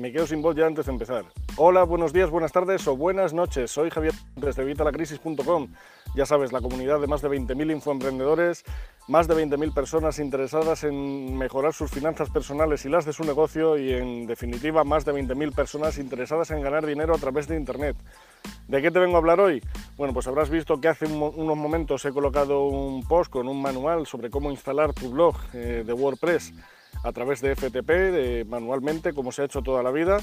me quedo sin voz ya antes de empezar. Hola, buenos días, buenas tardes o buenas noches. Soy Javier desde Vitalacrisis.com. Ya sabes, la comunidad de más de 20.000 infoemprendedores, más de 20.000 personas interesadas en mejorar sus finanzas personales y las de su negocio y, en definitiva, más de 20.000 personas interesadas en ganar dinero a través de Internet. ¿De qué te vengo a hablar hoy? Bueno, pues habrás visto que hace unos momentos he colocado un post con un manual sobre cómo instalar tu blog eh, de WordPress a través de FTP, manualmente, como se ha hecho toda la vida.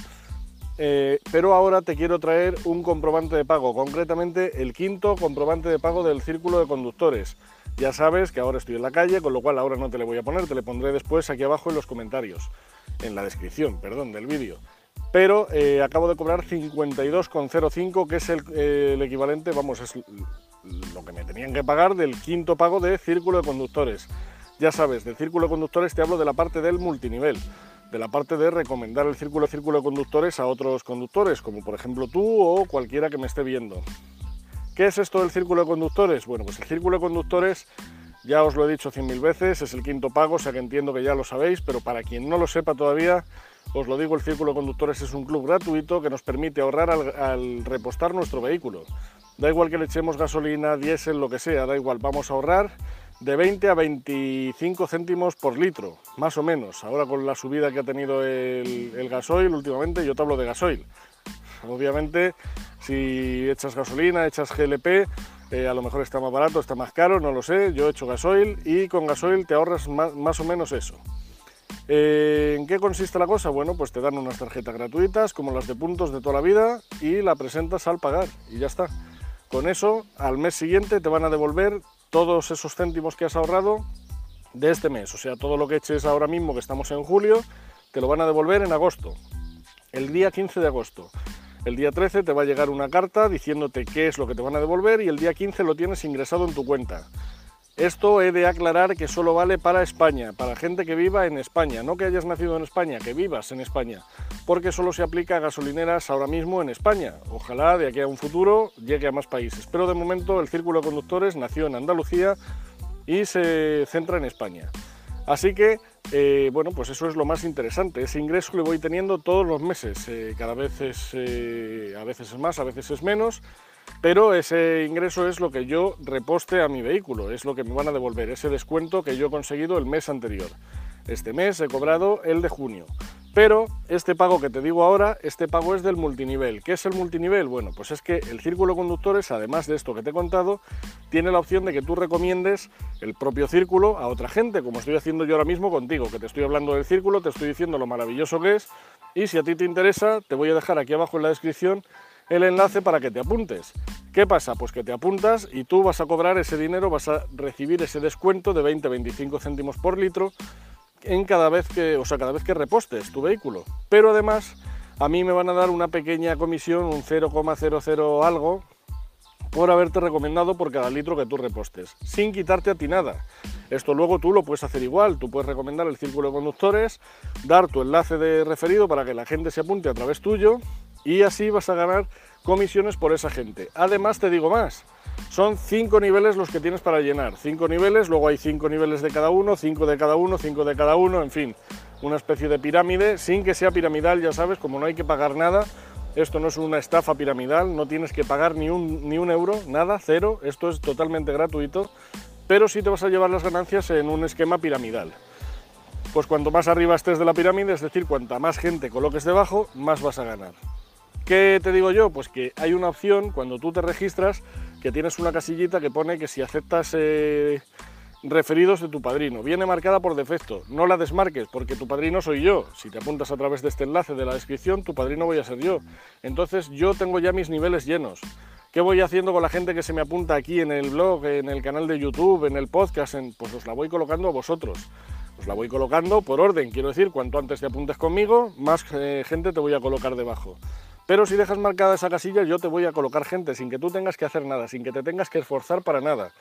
Eh, pero ahora te quiero traer un comprobante de pago, concretamente el quinto comprobante de pago del círculo de conductores. Ya sabes que ahora estoy en la calle, con lo cual ahora no te le voy a poner, te le pondré después aquí abajo en los comentarios, en la descripción, perdón, del vídeo. Pero eh, acabo de cobrar 52,05, que es el, el, equivalente, vamos, es lo que me tenían que pagar del quinto pago de círculo de conductores. Ya sabes, del círculo conductores te hablo de la parte del multinivel, de la parte de recomendar el círculo círculo conductores a otros conductores, como por ejemplo tú o cualquiera que me esté viendo. ¿Qué es esto del círculo conductores? Bueno, pues el círculo conductores, ya os lo he dicho cien mil veces, es el quinto pago, o sea que entiendo que ya lo sabéis, pero para quien no lo sepa todavía, os lo digo, el círculo conductores es un club gratuito que nos permite ahorrar al, al repostar nuestro vehículo. Da igual que le echemos gasolina, diésel, lo que sea, da igual, vamos a ahorrar de 20 a 25 céntimos por litro, más o menos. Ahora con la subida que ha tenido el, gasoil últimamente, yo te hablo de gasoil. Obviamente, si echas gasolina, echas GLP, eh, a lo mejor está más barato, está más caro, no lo sé. Yo he hecho gasoil y con gasoil te ahorras más, o menos eso. Eh, ¿En qué consiste la cosa? Bueno, pues te dan unas tarjetas gratuitas, como las de puntos de toda la vida, y la presentas al pagar, y ya está. Con eso, al mes siguiente te van a devolver todos esos céntimos que has ahorrado de este mes. O sea, todo lo que eches ahora mismo, que estamos en julio, te lo van a devolver en agosto, el día 15 de agosto. El día 13 te va a llegar una carta diciéndote qué es lo que te van a devolver y el día 15 lo tienes ingresado en tu cuenta. Esto he de aclarar que solo vale para España, para gente que viva en España, no que hayas nacido en España, que vivas en España, porque solo se aplica a gasolineras ahora mismo en España. Ojalá de aquí a un futuro llegue a más países, pero de momento el Círculo de Conductores nació en Andalucía y se centra en España. Así que, eh, bueno, pues eso es lo más interesante. Ese ingreso lo voy teniendo todos los meses. Eh, cada vez es, eh, a veces es más, a veces es menos pero ese ingreso es lo que yo reposte a mi vehículo, es lo que me van a devolver, ese descuento que yo he conseguido el mes anterior. Este mes he cobrado el de junio. Pero este pago que te digo ahora, este pago es del multinivel. ¿Qué es el multinivel? Bueno, pues es que el círculo conductores, además de esto que te he contado, tiene la opción de que tú recomiendes el propio círculo a otra gente, como estoy haciendo yo ahora mismo contigo, que te estoy hablando del círculo, te estoy diciendo lo maravilloso que es, y si a ti te interesa, te voy a dejar aquí abajo en la descripción el enlace para que te apuntes. ¿Qué pasa? Pues que te apuntas y tú vas a cobrar ese dinero, vas a recibir ese descuento de 20-25 céntimos por litro en cada vez que, o sea, cada vez que repostes tu vehículo. Pero además a mí me van a dar una pequeña comisión, un 0,00 algo, por haberte recomendado por cada litro que tú repostes, sin quitarte a ti nada. Esto luego tú lo puedes hacer igual, tú puedes recomendar el círculo de conductores, dar tu enlace de referido para que la gente se apunte a través tuyo y así vas a ganar comisiones por esa gente. Además te digo más, son cinco niveles los que tienes para llenar, cinco niveles, luego hay cinco niveles de cada uno, cinco de cada uno, cinco de cada uno, en fin, una especie de pirámide, sin que sea piramidal, ya sabes, como no hay que pagar nada, esto no es una estafa piramidal, no tienes que pagar ni un, ni un euro, nada, cero, esto es totalmente gratuito, pero sí te vas a llevar las ganancias en un esquema piramidal. Pues cuanto más arriba estés de la pirámide, es decir, cuanta más gente coloques debajo, más vas a ganar. ¿Qué te digo yo? Pues que hay una opción cuando tú te registras que tienes una casillita que pone que si aceptas eh, referidos de tu padrino. Viene marcada por defecto. No la desmarques porque tu padrino soy yo. Si te apuntas a través de este enlace de la descripción, tu padrino voy a ser yo. Entonces yo tengo ya mis niveles llenos. ¿Qué voy haciendo con la gente que se me apunta aquí en el blog, en el canal de YouTube, en el podcast? Pues os la voy colocando a vosotros. Os la voy colocando por orden. Quiero decir, cuanto antes te apuntes conmigo, más eh, gente te voy a colocar debajo. Pero si dejas marcada esa casilla, yo te voy a colocar gente sin que tú tengas que hacer nada, sin que te tengas que esforzar para nada.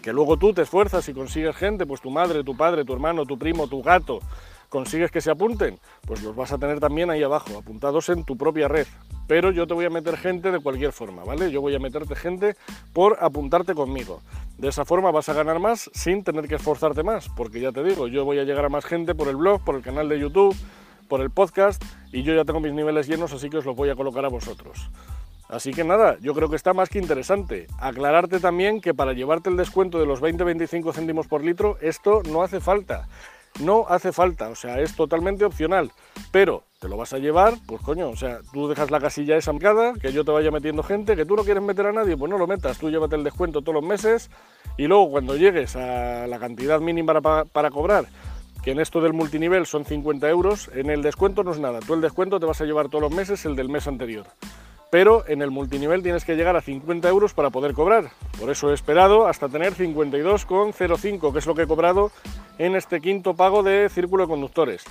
Que luego tú te esfuerzas y consigues gente, pues tu madre, tu padre, tu hermano, tu primo, tu gato, consigues que se apunten, pues los vas a tener también ahí abajo, apuntados en tu propia red. Pero yo te voy a meter gente de cualquier forma, ¿vale? Yo voy a meterte gente por apuntarte conmigo. De esa forma vas a ganar más sin tener que esforzarte más, porque ya te digo, yo voy a llegar a más gente por el blog, por el canal de YouTube, por el podcast y yo ya tengo mis niveles llenos, así que os los voy a colocar a vosotros. Así que nada, yo creo que está más que interesante. Aclararte también que para llevarte el descuento de los 20-25 céntimos por litro, esto no hace falta. No hace falta, o sea, es totalmente opcional. Pero te lo vas a llevar, pues coño, o sea, tú dejas la casilla esa que yo te vaya metiendo gente, que tú no quieres meter a nadie, pues no lo metas, tú llévate el descuento todos los meses y luego cuando llegues a la cantidad mínima para cobrar, que en esto del multinivel son 50 euros, en el descuento no es nada, tú el descuento te vas a llevar todos los meses el del mes anterior pero en el multinivel tienes que llegar a 50 euros para poder cobrar. Por eso he esperado hasta tener 52,05, que es lo que he cobrado en este quinto pago de Círculo de Conductores.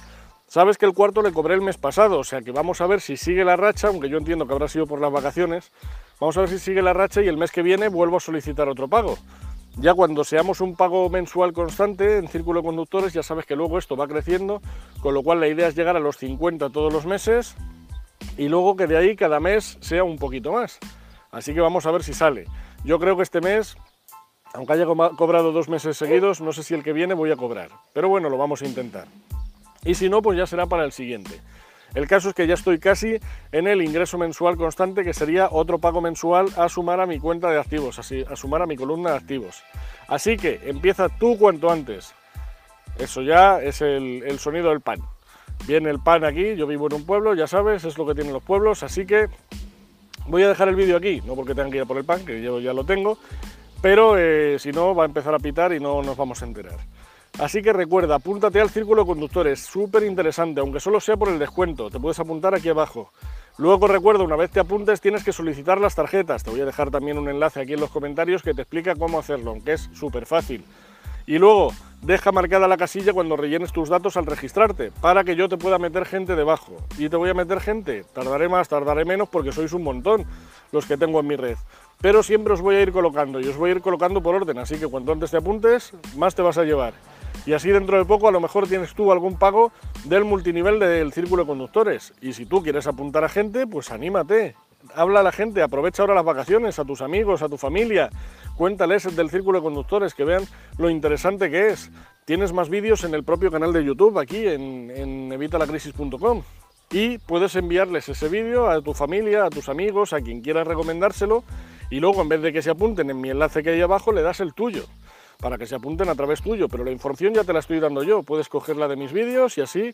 Sabes que el cuarto le cobré el mes pasado, o sea que vamos a ver si sigue la racha, aunque yo entiendo que habrá sido por las vacaciones. Vamos a ver si sigue la racha y el mes que viene vuelvo a solicitar otro pago. Ya cuando seamos un pago mensual constante en Círculo de Conductores, ya sabes que luego esto va creciendo, con lo cual la idea es llegar a los 50 todos los meses y luego que de ahí cada mes sea un poquito más. Así que vamos a ver si sale. Yo creo que este mes, aunque haya cobrado dos meses seguidos, no sé si el que viene voy a cobrar. Pero bueno, lo vamos a intentar. Y si no, pues ya será para el siguiente. El caso es que ya estoy casi en el ingreso mensual constante, que sería otro pago mensual a sumar a mi cuenta de activos, así, a sumar a mi columna de activos. Así que empieza tú cuanto antes. Eso ya es el, sonido del pan. Viene el pan aquí, yo vivo en un pueblo, ya sabes, es lo que tienen los pueblos, así que voy a dejar el vídeo aquí, no porque tengan que ir a por el pan, que yo ya lo tengo, pero eh, si no va a empezar a pitar y no nos vamos a enterar. Así que recuerda, apúntate al círculo de conductores, súper interesante, aunque solo sea por el descuento, te puedes apuntar aquí abajo. Luego recuerda, una vez te apuntes tienes que solicitar las tarjetas, te voy a dejar también un enlace aquí en los comentarios que te explica cómo hacerlo, aunque es súper fácil. Y luego, deja marcada la casilla cuando rellenes tus datos al registrarte, para que yo te pueda meter gente debajo. Y te voy a meter gente, tardaré más, tardaré menos, porque sois un montón los que tengo en mi red. Pero siempre os voy a ir colocando, y os voy a ir colocando por orden, así que cuanto antes te apuntes, más te vas a llevar. Y así dentro de poco a lo mejor tienes tú algún pago del multinivel del círculo de conductores. Y si tú quieres apuntar a gente, pues anímate. Habla a la gente, aprovecha ahora las vacaciones, a tus amigos, a tu familia, cuéntales del círculo de conductores, que vean lo interesante que es. Tienes más vídeos en el propio canal de YouTube, aquí en, evitalacrisis.com. Y puedes enviarles ese vídeo a tu familia, a tus amigos, a quien quieras recomendárselo. Y luego, en vez de que se apunten en mi enlace que hay abajo, le das el tuyo, para que se apunten a través tuyo. Pero la información ya te la estoy dando yo. Puedes cogerla de mis vídeos y así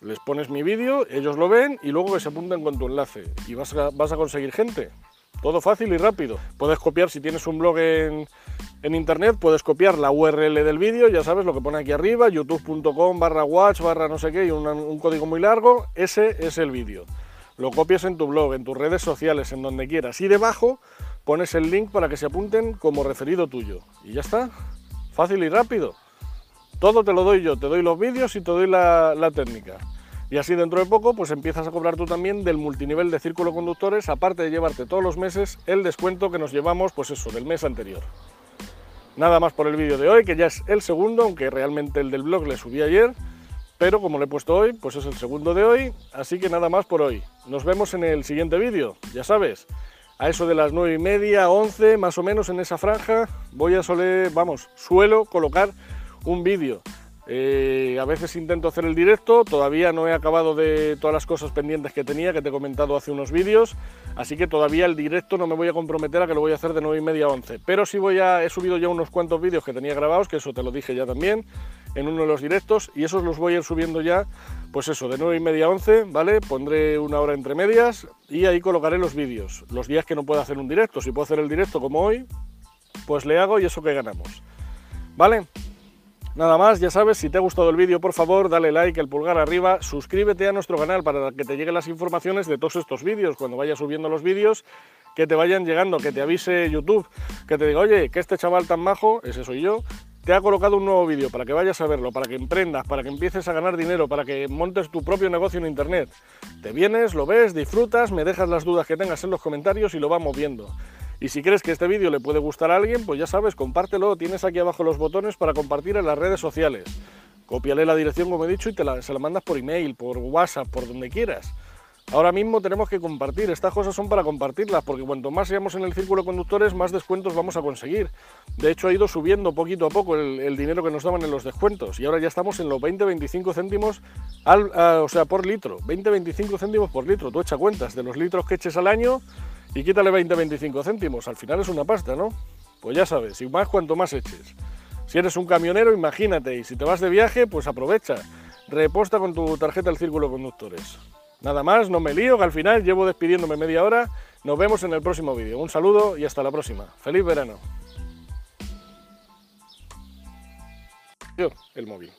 les pones mi vídeo, ellos lo ven y luego que se apunten con tu enlace. Y vas a conseguir gente. Todo fácil y rápido. Puedes copiar, si tienes un blog en, internet, puedes copiar la URL del vídeo, ya sabes lo que pone aquí arriba, youtube.com barra watch barra no sé qué y un, código muy largo, ese es el vídeo. Lo copias en tu blog, en tus redes sociales, en donde quieras. Y debajo pones el link para que se apunten como referido tuyo. Y ya está. Fácil y rápido. Todo te lo doy yo, te doy los vídeos y te doy la, técnica. Y así dentro de poco pues empiezas a cobrar tú también del multinivel de círculo conductores, aparte de llevarte todos los meses el descuento que nos llevamos pues eso, del mes anterior. Nada más por el vídeo de hoy, que ya es el segundo, aunque realmente el del blog le subí ayer, pero como le he puesto hoy, pues es el segundo de hoy, así que nada más por hoy. Nos vemos en el siguiente vídeo, ya sabes, a eso de las 9 y media, 11, más o menos en esa franja, voy a soler, vamos, suelo colocar un vídeo. Eh, a veces intento hacer el directo, todavía no he acabado de todas las cosas pendientes que tenía, que te he comentado hace unos vídeos, así que todavía el directo no me voy a comprometer a que lo voy a hacer de 9 y media a 11. Pero sí voy a, he subido ya unos cuantos vídeos que tenía grabados, que eso te lo dije ya también, en uno de los directos, y esos los voy a ir subiendo ya, pues eso, de 9 y media a 11, ¿vale? Pondré una hora entre medias y ahí colocaré los vídeos. Los días que no pueda hacer un directo, si puedo hacer el directo como hoy, pues le hago y eso que ganamos. ¿Vale? Nada más, ya sabes, si te ha gustado el vídeo, por favor, dale like, el pulgar arriba, suscríbete a nuestro canal para que te lleguen las informaciones de todos estos vídeos, cuando vaya subiendo los vídeos, que te vayan llegando, que te avise YouTube, que te diga, oye, que este chaval tan majo, ese soy yo, te ha colocado un nuevo vídeo para que vayas a verlo, para que emprendas, para que empieces a ganar dinero, para que montes tu propio negocio en Internet. Te vienes, lo ves, disfrutas, me dejas las dudas que tengas en los comentarios y lo vamos viendo. Y si crees que este vídeo le puede gustar a alguien, pues ya sabes, compártelo, tienes aquí abajo los botones para compartir en las redes sociales. Cópiale la dirección como he dicho y te la, se la mandas por email, por WhatsApp, por donde quieras. Ahora mismo tenemos que compartir, estas cosas son para compartirlas, porque cuanto más seamos en el círculo conductores, más descuentos vamos a conseguir. De hecho, ha ido subiendo poquito a poco el, dinero que nos daban en los descuentos, y ahora ya estamos en los 20-25 céntimos, al, o sea, por litro, 20-25 céntimos por litro. Tú echa cuentas de los litros que eches al año y quítale 20-25 céntimos, al final es una pasta, ¿no? Pues ya sabes, y más cuanto más eches. Si eres un camionero, imagínate, y si te vas de viaje, pues aprovecha. Reposta con tu tarjeta el círculo conductores. Nada más, no me lío, que al final llevo despidiéndome media hora. Nos vemos en el próximo vídeo. Un saludo y hasta la próxima. ¡Feliz verano! el móvil.